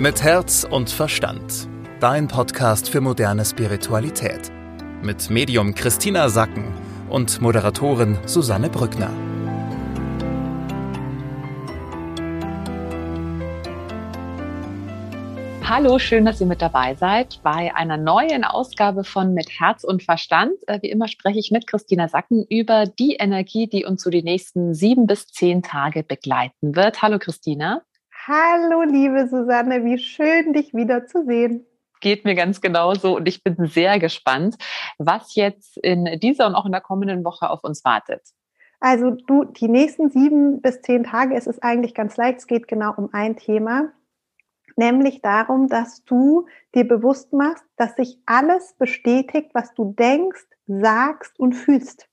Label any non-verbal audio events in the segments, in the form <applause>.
Mit Herz und Verstand. Dein Podcast für moderne Spiritualität. Mit Medium Christina Sacken und Moderatorin Susanne Brückner. Hallo, schön, dass ihr mit dabei seid bei einer neuen Ausgabe von Mit Herz und Verstand. Äh, wie immer spreche ich mit Christina Sacken über die Energie, die uns so die nächsten sieben bis zehn Tage begleiten wird. Hallo, Christina. Hallo, liebe Susanne, wie schön, dich wieder zu sehen. Geht mir ganz genauso und ich bin sehr gespannt, was jetzt in dieser und auch in der kommenden Woche auf uns wartet. Also du, die nächsten sieben bis zehn Tage, es ist eigentlich ganz leicht, es geht genau um ein Thema, nämlich darum, dass du dir bewusst machst, dass sich alles bestätigt, was du denkst, sagst und fühlst.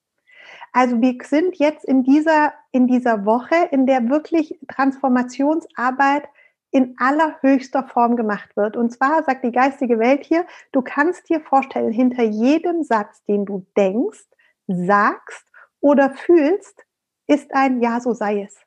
Also wir sind jetzt in dieser, in dieser Woche, in der wirklich Transformationsarbeit in allerhöchster Form gemacht wird. Und zwar sagt die geistige Welt hier, du kannst dir vorstellen, hinter jedem Satz, den du denkst, sagst oder fühlst, ist ein Ja, so sei es.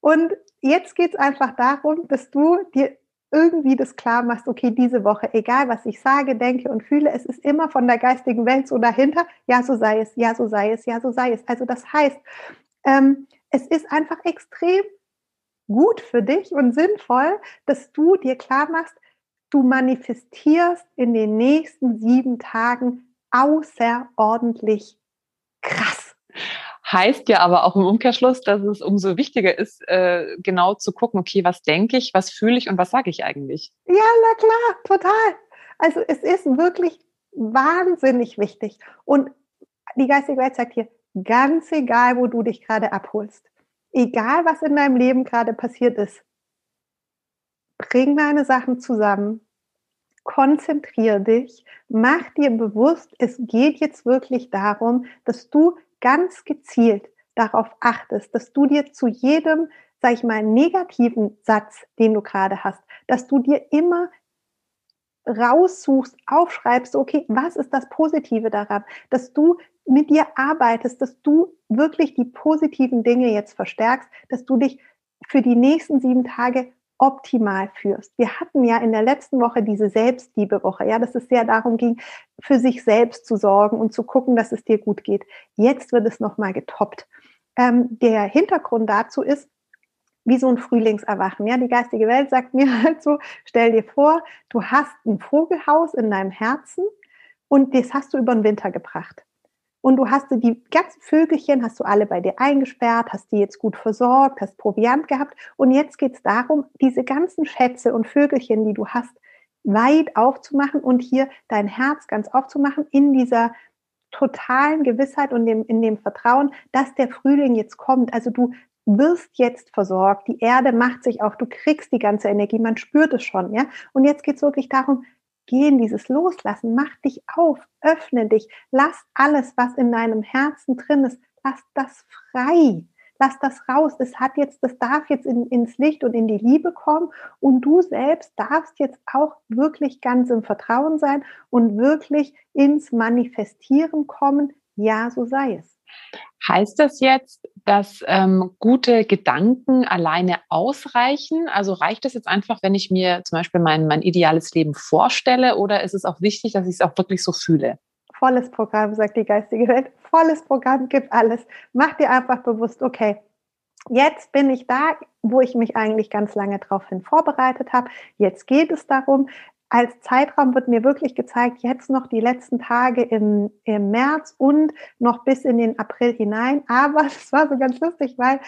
Und jetzt geht es einfach darum, dass du dir irgendwie das klar machst, okay, diese Woche, egal was ich sage, denke und fühle, es ist immer von der geistigen Welt so dahinter, ja, so sei es, ja, so sei es, ja, so sei es. Also das heißt, ähm, es ist einfach extrem gut für dich und sinnvoll, dass du dir klar machst, du manifestierst in den nächsten sieben Tagen außerordentlich krass. Heißt ja aber auch im Umkehrschluss, dass es umso wichtiger ist, äh, genau zu gucken, okay, was denke ich, was fühle ich und was sage ich eigentlich? Ja, na klar, total. Also es ist wirklich wahnsinnig wichtig. Und die geistige Welt sagt hier, ganz egal, wo du dich gerade abholst, egal was in deinem Leben gerade passiert ist, bring deine Sachen zusammen, konzentriere dich, mach dir bewusst, es geht jetzt wirklich darum, dass du ganz gezielt darauf achtest, dass du dir zu jedem, sag ich mal, negativen Satz, den du gerade hast, dass du dir immer raussuchst, aufschreibst, okay, was ist das Positive daran, dass du mit dir arbeitest, dass du wirklich die positiven Dinge jetzt verstärkst, dass du dich für die nächsten sieben Tage optimal führst. Wir hatten ja in der letzten Woche diese Selbstliebe-Woche, ja, dass es sehr darum ging, für sich selbst zu sorgen und zu gucken, dass es dir gut geht. Jetzt wird es nochmal getoppt. Ähm, der Hintergrund dazu ist, wie so ein Frühlingserwachen. Ja, die geistige Welt sagt mir halt <laughs> so, stell dir vor, du hast ein Vogelhaus in deinem Herzen und das hast du über den Winter gebracht und du hast die ganzen Vögelchen, hast du alle bei dir eingesperrt, hast die jetzt gut versorgt, hast Proviant gehabt und jetzt geht es darum, diese ganzen Schätze und Vögelchen, die du hast, weit aufzumachen und hier dein Herz ganz aufzumachen in dieser totalen Gewissheit und dem, in dem Vertrauen, dass der Frühling jetzt kommt. Also du wirst jetzt versorgt, die Erde macht sich auf, du kriegst die ganze Energie, man spürt es schon, ja. Und jetzt geht es wirklich darum, Geh in dieses Loslassen, mach dich auf, öffne dich, lass alles, was in deinem Herzen drin ist, lass das frei. Lass das raus. Es hat jetzt, das darf jetzt in, ins Licht und in die Liebe kommen. Und du selbst darfst jetzt auch wirklich ganz im Vertrauen sein und wirklich ins Manifestieren kommen. Ja, so sei es. Heißt das jetzt, dass ähm, gute Gedanken alleine ausreichen? Also reicht es jetzt einfach, wenn ich mir zum Beispiel mein, mein ideales Leben vorstelle oder ist es auch wichtig, dass ich es auch wirklich so fühle? Volles Programm, sagt die geistige Welt. Volles Programm gibt alles. Mach dir einfach bewusst, okay, jetzt bin ich da, wo ich mich eigentlich ganz lange darauf hin vorbereitet habe. Jetzt geht es darum, als Zeitraum wird mir wirklich gezeigt, jetzt noch die letzten Tage im, im März und noch bis in den April hinein. Aber <laughs> es war so ganz lustig, weil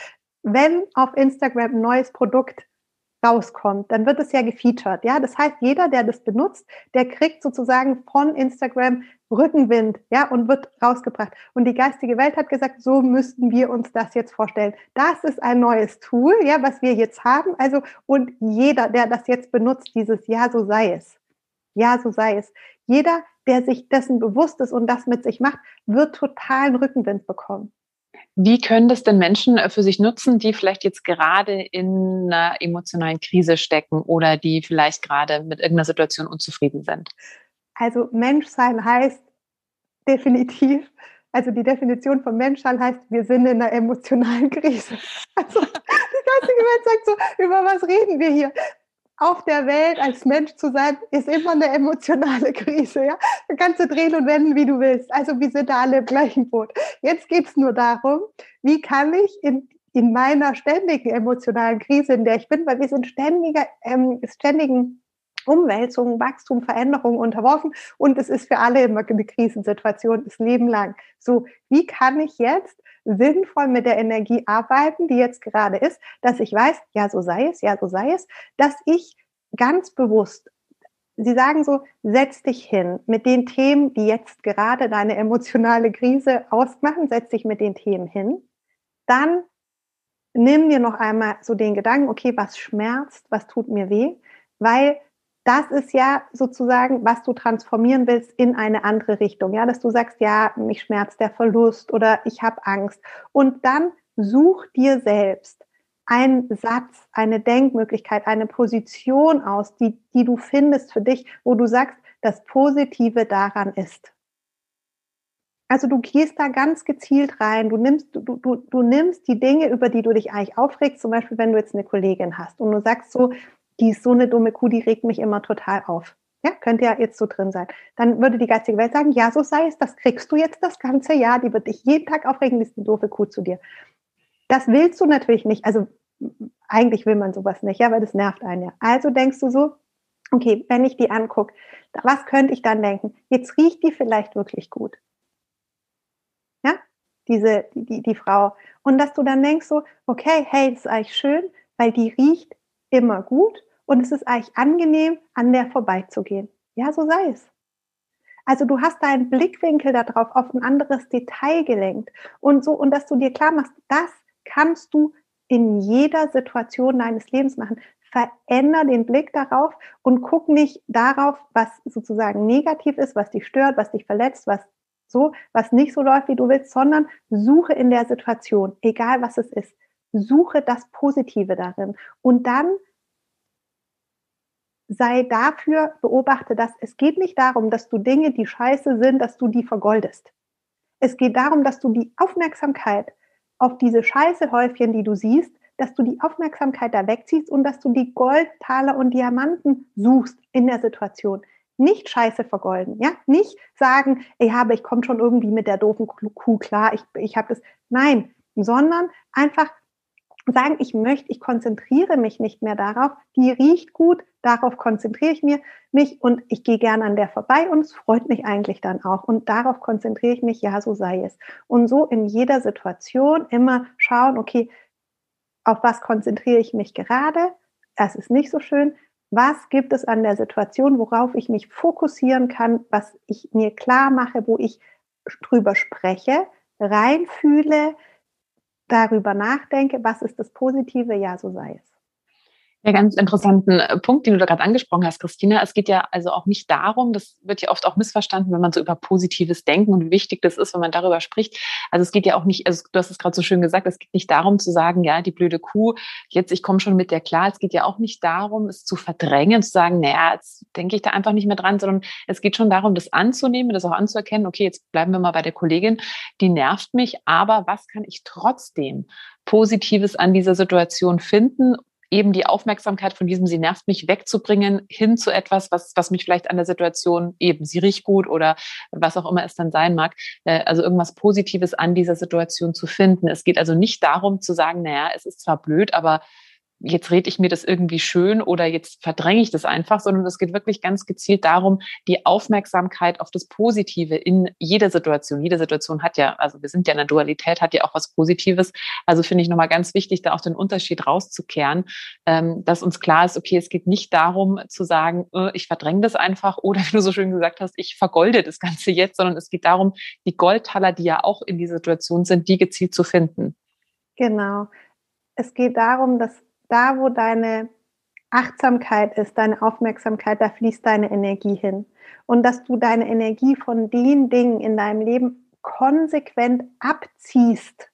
wenn auf Instagram ein neues Produkt rauskommt, dann wird es ja gefeatured. Ja, das heißt, jeder, der das benutzt, der kriegt sozusagen von Instagram Rückenwind, ja, und wird rausgebracht. Und die geistige Welt hat gesagt, so müssten wir uns das jetzt vorstellen. Das ist ein neues Tool, ja, was wir jetzt haben. Also, und jeder, der das jetzt benutzt, dieses Ja, so sei es. Ja, so sei es. Jeder, der sich dessen bewusst ist und das mit sich macht, wird totalen Rückenwind bekommen. Wie können das denn Menschen äh, für sich nutzen, die vielleicht jetzt gerade in einer emotionalen Krise stecken oder die vielleicht gerade mit irgendeiner Situation unzufrieden sind? Also Menschsein heißt definitiv, also die Definition von Menschsein heißt, wir sind in einer emotionalen <laughs> Krise. Also die geistige Welt sagt so, über was reden wir hier? auf der Welt als Mensch zu sein, ist immer eine emotionale <laughs> Krise. Ja? Da kannst du drehen und wenden, wie du willst. Also wir sind da alle im gleichen Boot. Jetzt geht es nur darum, wie kann ich in, in meiner ständigen emotionalen Krise, in der ich bin, weil wir sind ständiger, ähm, ständigen Umwälzungen, Wachstum, Veränderung unterworfen und es ist für alle immer eine Krisensituation, das Leben lang. So, wie kann ich jetzt sinnvoll mit der Energie arbeiten, die jetzt gerade ist, dass ich weiß, ja, so sei es, ja, so sei es, dass ich ganz bewusst Sie sagen so, setz dich hin mit den Themen, die jetzt gerade deine emotionale Krise ausmachen, setz dich mit den Themen hin. Dann nimm dir noch einmal so den Gedanken, okay, was schmerzt, was tut mir weh, weil das ist ja sozusagen, was du transformieren willst in eine andere Richtung. Ja, dass du sagst, ja, mich schmerzt der Verlust oder ich habe Angst. Und dann such dir selbst einen Satz, eine Denkmöglichkeit, eine Position aus, die, die du findest für dich, wo du sagst, das Positive daran ist. Also du gehst da ganz gezielt rein, du nimmst, du, du, du nimmst die Dinge, über die du dich eigentlich aufregst, zum Beispiel wenn du jetzt eine Kollegin hast und du sagst so, die ist so eine dumme Kuh, die regt mich immer total auf. Ja, könnte ja jetzt so drin sein. Dann würde die geistige Welt sagen, ja, so sei es, das kriegst du jetzt das ganze Jahr, die wird dich jeden Tag aufregen, die ist eine doofe Kuh zu dir. Das willst du natürlich nicht. Also eigentlich will man sowas nicht, ja, weil das nervt einen ja. Also denkst du so, okay, wenn ich die angucke, was könnte ich dann denken? Jetzt riecht die vielleicht wirklich gut. Ja, diese, die, die, Frau. Und dass du dann denkst so, okay, hey, das ist eigentlich schön, weil die riecht immer gut und es ist eigentlich angenehm, an der vorbeizugehen. Ja, so sei es. Also du hast deinen Blickwinkel darauf auf ein anderes Detail gelenkt und so und dass du dir klar machst, das kannst du in jeder Situation deines Lebens machen. Veränder den Blick darauf und guck nicht darauf, was sozusagen negativ ist, was dich stört, was dich verletzt, was so, was nicht so läuft, wie du willst, sondern suche in der Situation, egal was es ist, suche das Positive darin und dann sei dafür, beobachte das. Es geht nicht darum, dass du Dinge, die scheiße sind, dass du die vergoldest. Es geht darum, dass du die Aufmerksamkeit auf diese scheiße Häufchen, die du siehst, dass du die Aufmerksamkeit da wegziehst und dass du die Goldtaler und Diamanten suchst in der Situation. Nicht scheiße vergolden, ja? Nicht sagen, ich habe, ich komme schon irgendwie mit der doofen Kuh klar, ich, ich habe das. Nein, sondern einfach sagen, ich möchte, ich konzentriere mich nicht mehr darauf, die riecht gut, darauf konzentriere ich mich und ich gehe gerne an der vorbei und es freut mich eigentlich dann auch und darauf konzentriere ich mich, ja, so sei es. Und so in jeder Situation immer schauen, okay, auf was konzentriere ich mich gerade? Das ist nicht so schön. Was gibt es an der Situation, worauf ich mich fokussieren kann, was ich mir klar mache, wo ich drüber spreche, reinfühle, darüber nachdenke, was ist das Positive, ja, so sei es. Ja, ganz interessanten äh, Punkt, den du da gerade angesprochen hast, Christina. Es geht ja also auch nicht darum, das wird ja oft auch missverstanden, wenn man so über positives Denken und wie wichtig das ist, wenn man darüber spricht. Also es geht ja auch nicht, also du hast es gerade so schön gesagt, es geht nicht darum zu sagen, ja, die blöde Kuh, jetzt ich komme schon mit der klar. Es geht ja auch nicht darum, es zu verdrängen, zu sagen, naja, jetzt denke ich da einfach nicht mehr dran, sondern es geht schon darum, das anzunehmen, das auch anzuerkennen, okay, jetzt bleiben wir mal bei der Kollegin, die nervt mich, aber was kann ich trotzdem Positives an dieser Situation finden eben die Aufmerksamkeit von diesem, sie nervt mich, wegzubringen, hin zu etwas, was, was mich vielleicht an der Situation eben, sie riecht gut oder was auch immer es dann sein mag, äh, also irgendwas Positives an dieser Situation zu finden. Es geht also nicht darum zu sagen, naja, es ist zwar blöd, aber jetzt rede ich mir das irgendwie schön oder jetzt verdränge ich das einfach, sondern es geht wirklich ganz gezielt darum, die Aufmerksamkeit auf das Positive in jeder Situation. Jede Situation hat ja, also wir sind ja in der Dualität, hat ja auch was Positives. Also finde ich nochmal ganz wichtig, da auch den Unterschied rauszukehren, ähm, dass uns klar ist, okay, es geht nicht darum zu sagen, äh, ich verdränge das einfach <laughs> oder wie du so schön gesagt hast, ich vergolde das Ganze jetzt, sondern es geht darum, die Goldtaler, die ja auch in dieser Situation sind, die gezielt zu finden. Genau. Es geht darum, dass da, wo deine Achtsamkeit ist, deine Aufmerksamkeit, da fließt deine Energie hin. Und dass du deine Energie von den Dingen in deinem Leben konsequent abziehst,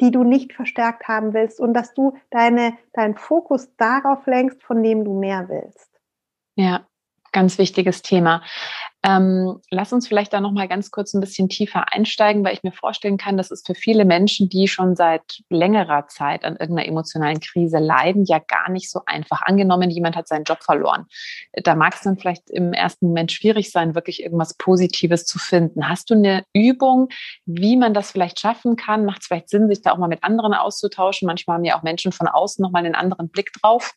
die du nicht verstärkt haben willst und dass du deine, deinen Fokus darauf lenkst, von dem du mehr willst. Ja, Ganz wichtiges Thema. Ähm, lass uns vielleicht da noch mal ganz kurz ein bisschen tiefer einsteigen, weil ich mir vorstellen kann, dass es für viele Menschen, die schon seit längerer Zeit an irgendeiner emotionalen Krise leiden, ja gar nicht so einfach. Angenommen, jemand hat seinen Job verloren. Da mag es dann vielleicht im ersten Moment schwierig sein, wirklich irgendwas Positives zu finden. Hast du eine Übung, wie man das vielleicht schaffen kann? Macht es vielleicht Sinn, sich da auch mal mit anderen auszutauschen? Manchmal haben ja auch Menschen von außen noch mal einen anderen Blick drauf.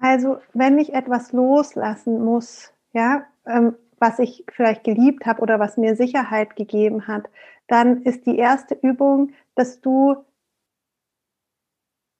Also, wenn ich etwas loslassen muss, ja, ähm, was ich vielleicht geliebt habe oder was mir Sicherheit gegeben hat, dann ist die erste Übung, dass du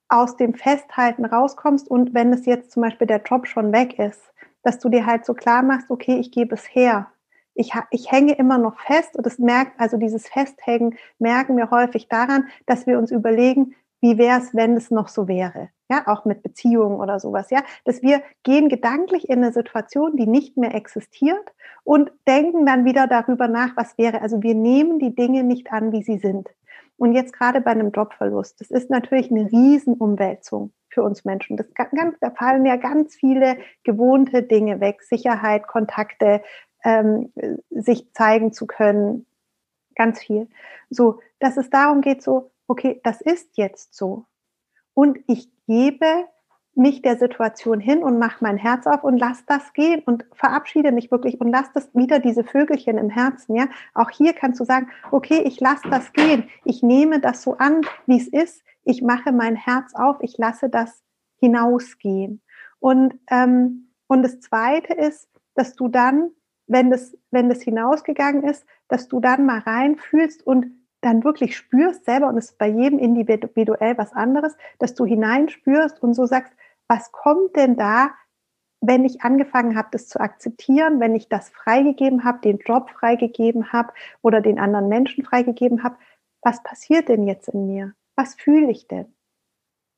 aus dem Festhalten rauskommst und wenn es jetzt zum Beispiel der Job schon weg ist, dass du dir halt so klar machst, okay, ich gebe es her. Ich, ich hänge immer noch fest und das merkt, also dieses Festhängen merken wir häufig daran, dass wir uns überlegen, wie wäre es, wenn es noch so wäre? Ja, auch mit Beziehungen oder sowas, ja, dass wir gehen gedanklich in eine Situation, die nicht mehr existiert und denken dann wieder darüber nach, was wäre. Also wir nehmen die Dinge nicht an, wie sie sind. Und jetzt gerade bei einem Jobverlust, das ist natürlich eine Riesenumwälzung für uns Menschen. Das ganz, da fallen ja ganz viele gewohnte Dinge weg, Sicherheit, Kontakte, ähm, sich zeigen zu können, ganz viel. So, dass es darum geht, so, okay, das ist jetzt so. Und ich gebe mich der Situation hin und mache mein Herz auf und lass das gehen und verabschiede mich wirklich und lass das wieder diese Vögelchen im Herzen, ja. Auch hier kannst du sagen, okay, ich lasse das gehen. Ich nehme das so an, wie es ist. Ich mache mein Herz auf. Ich lasse das hinausgehen. Und, ähm, und das zweite ist, dass du dann, wenn das, wenn das hinausgegangen ist, dass du dann mal reinfühlst und dann wirklich spürst selber, und es ist bei jedem individuell was anderes, dass du hineinspürst und so sagst, was kommt denn da, wenn ich angefangen habe, das zu akzeptieren, wenn ich das freigegeben habe, den Job freigegeben habe oder den anderen Menschen freigegeben habe, was passiert denn jetzt in mir? Was fühle ich denn?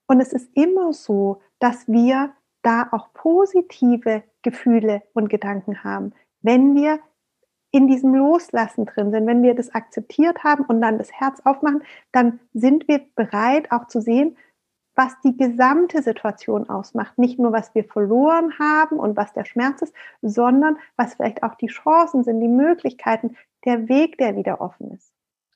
Und es ist immer so, dass wir da auch positive Gefühle und Gedanken haben, wenn wir in diesem Loslassen drin sind, wenn wir das akzeptiert haben und dann das Herz aufmachen, dann sind wir bereit auch zu sehen, was die gesamte Situation ausmacht. Nicht nur, was wir verloren haben und was der Schmerz ist, sondern was vielleicht auch die Chancen sind, die Möglichkeiten, der Weg, der wieder offen ist.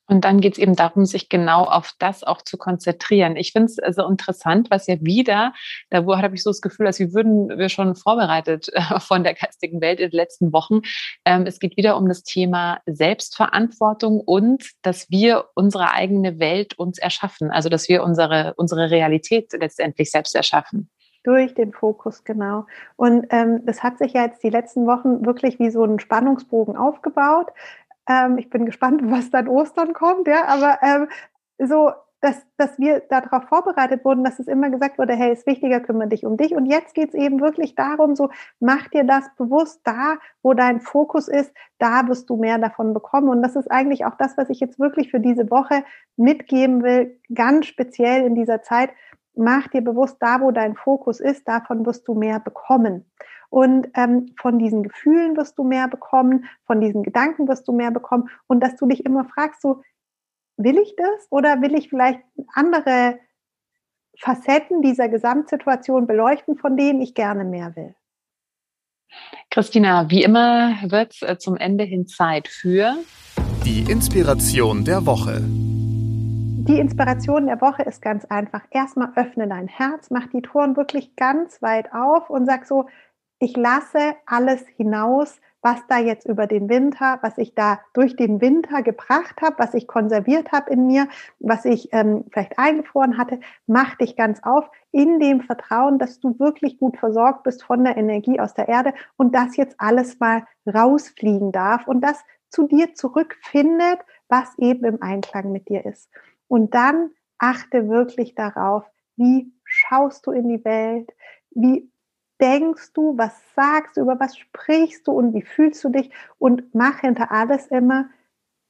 Und dann geht es eben darum, sich genau auf das auch zu konzentrieren. Ich finde es also interessant, was ja wieder, da habe ich so das Gefühl, als würden wir schon vorbereitet äh, <laughs> von der geistigen Welt in den letzten Wochen. Ähm, es geht wieder um das Thema Selbstverantwortung und dass wir unsere eigene Welt uns erschaffen. Also dass wir unsere, unsere Realität letztendlich selbst erschaffen durch den Fokus, genau. Und ähm, das hat sich ja jetzt die letzten Wochen wirklich wie so ein Spannungsbogen aufgebaut. Ähm, ich bin gespannt, <laughs> was dann Ostern kommt, ja, aber ähm, so, dass, dass wir darauf vorbereitet wurden, dass es immer gesagt wurde, hey, ist wichtiger, kümmere dich um dich. Und jetzt geht es eben wirklich darum, so, mach dir das bewusst, da, wo dein Fokus ist, da wirst du mehr davon bekommen. Und das ist eigentlich auch das, was ich jetzt wirklich für diese Woche mitgeben will, ganz speziell in dieser Zeit. Mach dir bewusst, da, wo dein Fokus ist, davon wirst du mehr bekommen. Und ähm, von diesen Gefühlen wirst du mehr bekommen, von diesen Gedanken wirst du mehr bekommen. Und dass du dich immer fragst, so, will ich das oder will ich vielleicht andere Facetten dieser Gesamtsituation beleuchten, von denen ich gerne mehr will? Christina, wie immer wird es äh, zum Ende hin Zeit für die Inspiration der Woche. Die Inspiration der Woche ist ganz einfach. Erstmal öffne dein Herz, mach die Toren wirklich ganz weit auf und sag so, ich lasse alles hinaus, was da jetzt über den Winter, was ich da durch den Winter gebracht habe, was ich konserviert habe in mir, was ich ähm, vielleicht eingefroren hatte, mach dich ganz auf in dem Vertrauen, dass du wirklich gut versorgt bist von der Energie aus der Erde und das jetzt alles mal rausfliegen darf und das zu dir zurückfindet, was eben im Einklang mit dir ist. Und dann achte wirklich darauf, wie schaust du in die Welt, wie denkst du, was sagst du, über was sprichst du und wie fühlst du dich und mach hinter alles immer,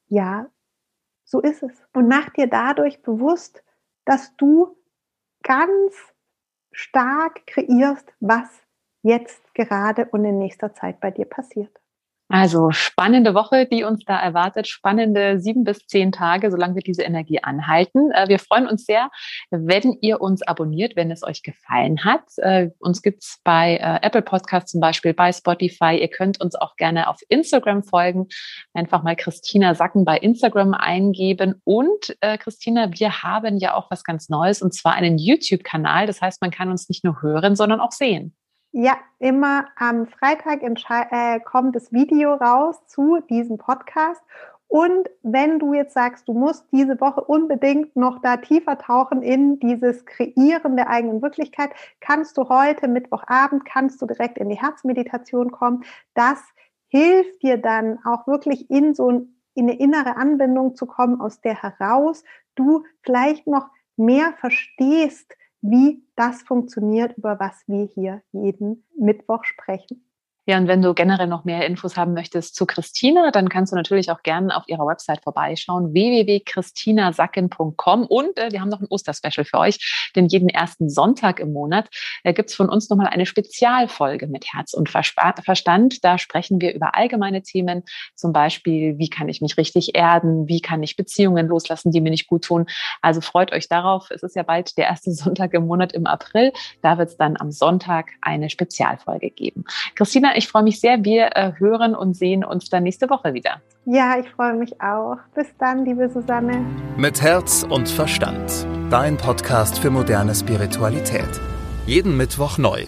ja, so ist es. Und mach dir dadurch bewusst, dass du ganz stark kreierst, was jetzt gerade und in nächster Zeit bei dir passiert. Also spannende Woche, die uns da erwartet. Spannende sieben bis zehn Tage, solange wir diese Energie anhalten. Äh, wir freuen uns sehr, wenn ihr uns abonniert, wenn es euch gefallen hat. Äh, uns gibt's bei äh, Apple Podcasts zum Beispiel, bei Spotify. Ihr könnt uns auch gerne auf Instagram folgen. Einfach mal Christina Sacken bei Instagram eingeben. Und Christina, wir haben ja auch was ganz Neues und zwar einen YouTube-Kanal. Das heißt, man kann uns nicht nur hören, sondern auch sehen. Ja, immer am Freitag äh, kommt das Video raus zu diesem Podcast. Und wenn du jetzt sagst, du musst diese Woche unbedingt noch da tiefer tauchen in dieses Kreieren der eigenen Wirklichkeit, kannst du heute, Mittwochabend, kannst du direkt in die Herzmeditation kommen. Das hilft dir dann auch wirklich in so in eine innere Anbindung zu kommen, aus der heraus du vielleicht noch mehr verstehst, wie das funktioniert, über was wir hier jeden Mittwoch sprechen. Ja, und wenn du generell noch mehr Infos haben möchtest zu Christina, dann kannst du natürlich auch gerne auf ihrer Website vorbeischauen, www.christinasacken.com. Und äh, wir haben noch ein Osterspecial für euch, denn jeden ersten Sonntag im Monat äh, gibt's von uns nochmal eine Spezialfolge mit Herz und Verstand. Da sprechen wir über allgemeine Themen, zum Beispiel, wie kann ich mich richtig erden, wie kann ich Beziehungen loslassen, die mir nicht gut tun. Also freut euch darauf. Es ist ja bald der erste <laughs> Sonntag im Monat im April. Da wird's dann am Sonntag eine Spezialfolge geben. Christina, ich freue mich sehr. Wir äh, hören und sehen uns dann nächste Woche wieder. Ja, ich freue mich auch. Bis dann, liebe Susanne. Mit Herz und Verstand. Dein Podcast für moderne Spiritualität. Jeden Mittwoch neu.